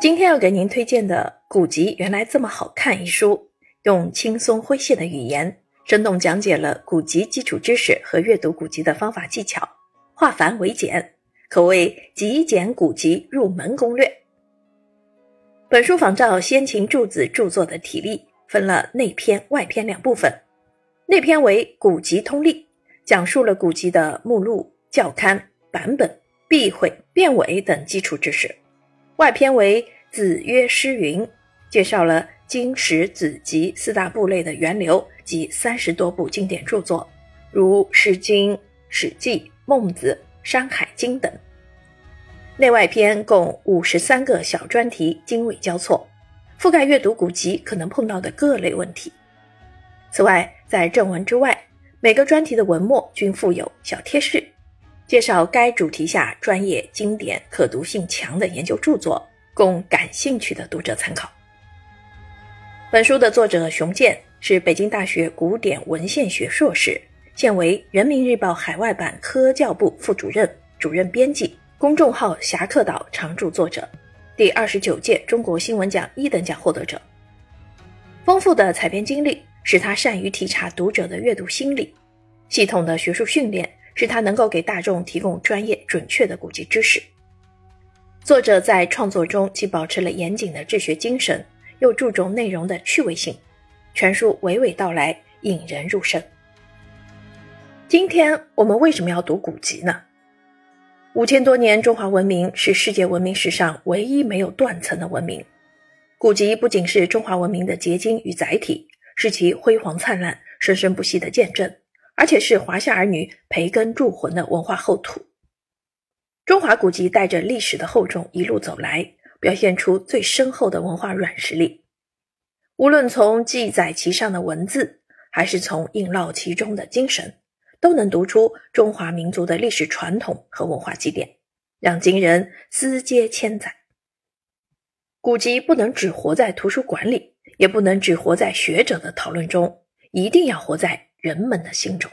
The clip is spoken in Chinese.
今天要给您推荐的《古籍原来这么好看》一书，用轻松诙谐的语言，生动讲解了古籍基础知识和阅读古籍的方法技巧，化繁为简，可谓极简古籍入门攻略。本书仿照先秦诸子著作的体例，分了内篇、外篇两部分。内篇为《古籍通例》，讲述了古籍的目录、校勘、版本、避讳、变伪等基础知识。外篇为《子曰诗云》，介绍了经史子集四大部类的源流及三十多部经典著作，如《诗经》《史记》《孟子》《山海经》等。内外篇共五十三个小专题，经纬交错，覆盖阅读古籍可能碰到的各类问题。此外，在正文之外，每个专题的文末均附有小贴士。介绍该主题下专业、经典、可读性强的研究著作，供感兴趣的读者参考。本书的作者熊健是北京大学古典文献学硕士，现为人民日报海外版科教部副主任、主任编辑，公众号“侠客岛”常驻作者，第二十九届中国新闻奖一等奖获得者。丰富的采编经历使他善于体察读者的阅读心理，系统的学术训练。使他能够给大众提供专业准确的古籍知识。作者在创作中既保持了严谨的治学精神，又注重内容的趣味性，全书娓娓道来，引人入胜。今天我们为什么要读古籍呢？五千多年中华文明是世界文明史上唯一没有断层的文明。古籍不仅是中华文明的结晶与载体，是其辉煌灿烂、生生不息的见证。而且是华夏儿女培根铸魂的文化厚土。中华古籍带着历史的厚重一路走来，表现出最深厚的文化软实力。无论从记载其上的文字，还是从印烙其中的精神，都能读出中华民族的历史传统和文化积淀，让今人思接千载。古籍不能只活在图书馆里，也不能只活在学者的讨论中，一定要活在。人们的心中。